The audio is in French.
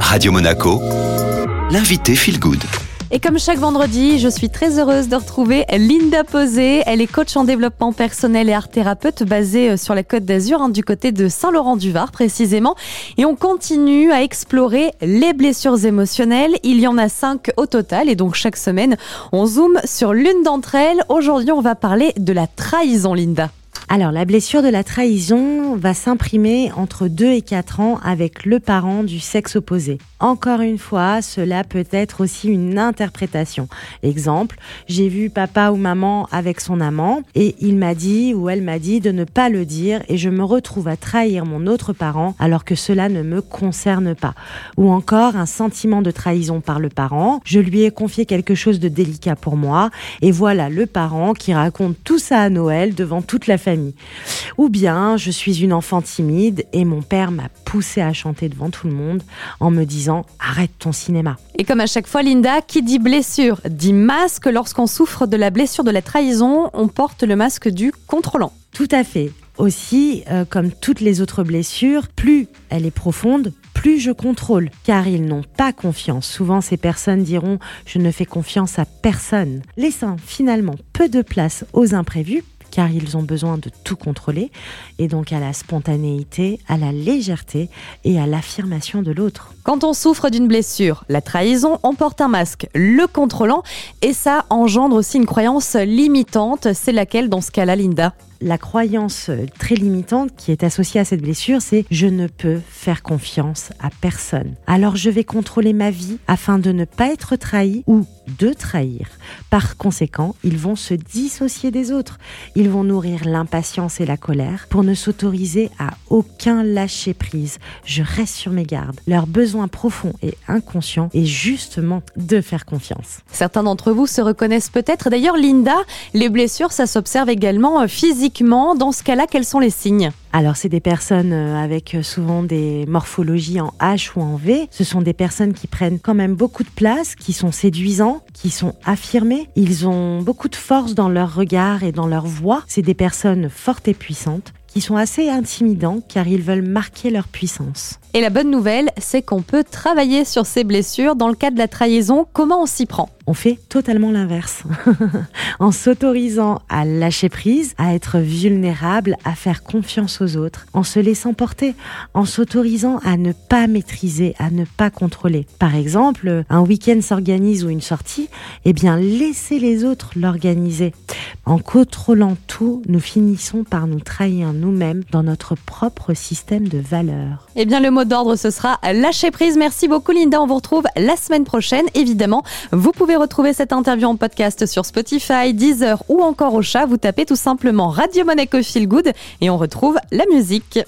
Radio Monaco, l'invité Feel Good. Et comme chaque vendredi, je suis très heureuse de retrouver Linda Posé. Elle est coach en développement personnel et art thérapeute basée euh, sur la côte d'Azur, hein, du côté de Saint-Laurent-du-Var précisément. Et on continue à explorer les blessures émotionnelles. Il y en a cinq au total et donc chaque semaine, on zoome sur l'une d'entre elles. Aujourd'hui, on va parler de la trahison, Linda. Alors, la blessure de la trahison va s'imprimer entre 2 et 4 ans avec le parent du sexe opposé. Encore une fois, cela peut être aussi une interprétation. Exemple, j'ai vu papa ou maman avec son amant et il m'a dit ou elle m'a dit de ne pas le dire et je me retrouve à trahir mon autre parent alors que cela ne me concerne pas. Ou encore un sentiment de trahison par le parent, je lui ai confié quelque chose de délicat pour moi et voilà le parent qui raconte tout ça à Noël devant toute la famille. Ou bien je suis une enfant timide et mon père m'a poussé à chanter devant tout le monde en me disant arrête ton cinéma. Et comme à chaque fois, Linda, qui dit blessure dit masque. Lorsqu'on souffre de la blessure de la trahison, on porte le masque du contrôlant. Tout à fait. Aussi, euh, comme toutes les autres blessures, plus elle est profonde, plus je contrôle, car ils n'ont pas confiance. Souvent, ces personnes diront je ne fais confiance à personne, laissant finalement peu de place aux imprévus car ils ont besoin de tout contrôler, et donc à la spontanéité, à la légèreté et à l'affirmation de l'autre. Quand on souffre d'une blessure, la trahison, on porte un masque, le contrôlant, et ça engendre aussi une croyance limitante. C'est laquelle dans ce cas-là, Linda? La croyance très limitante qui est associée à cette blessure, c'est je ne peux faire confiance à personne. Alors je vais contrôler ma vie afin de ne pas être trahi ou de trahir. Par conséquent, ils vont se dissocier des autres. Ils vont nourrir l'impatience et la colère pour ne s'autoriser à aucun lâcher prise. Je reste sur mes gardes. Leur besoin profond et inconscient est justement de faire confiance. Certains d'entre vous se reconnaissent peut-être. D'ailleurs, Linda, les blessures, ça s'observe également euh, physiquement. Dans ce cas-là, quels sont les signes alors, c'est des personnes euh, avec euh, souvent des morphologies en H ou en V. Ce sont des personnes qui prennent quand même beaucoup de place, qui sont séduisants, qui sont affirmés. Ils ont beaucoup de force dans leur regard et dans leur voix. C'est des personnes fortes et puissantes qui sont assez intimidants car ils veulent marquer leur puissance. Et la bonne nouvelle, c'est qu'on peut travailler sur ces blessures dans le cas de la trahison. Comment on s'y prend? On fait totalement l'inverse. en s'autorisant à lâcher prise, à être vulnérable, à faire confiance aux autres, en se laissant porter, en s'autorisant à ne pas maîtriser, à ne pas contrôler. Par exemple, un week-end s'organise ou une sortie, eh bien laissez les autres l'organiser. En contrôlant tout, nous finissons par nous trahir nous-mêmes dans notre propre système de valeurs. Eh bien le mot d'ordre, ce sera lâcher prise. Merci beaucoup, Linda. On vous retrouve la semaine prochaine. Évidemment, vous retrouver cette interview en podcast sur Spotify, Deezer ou encore au chat. Vous tapez tout simplement Radio Monaco Feel Good et on retrouve la musique.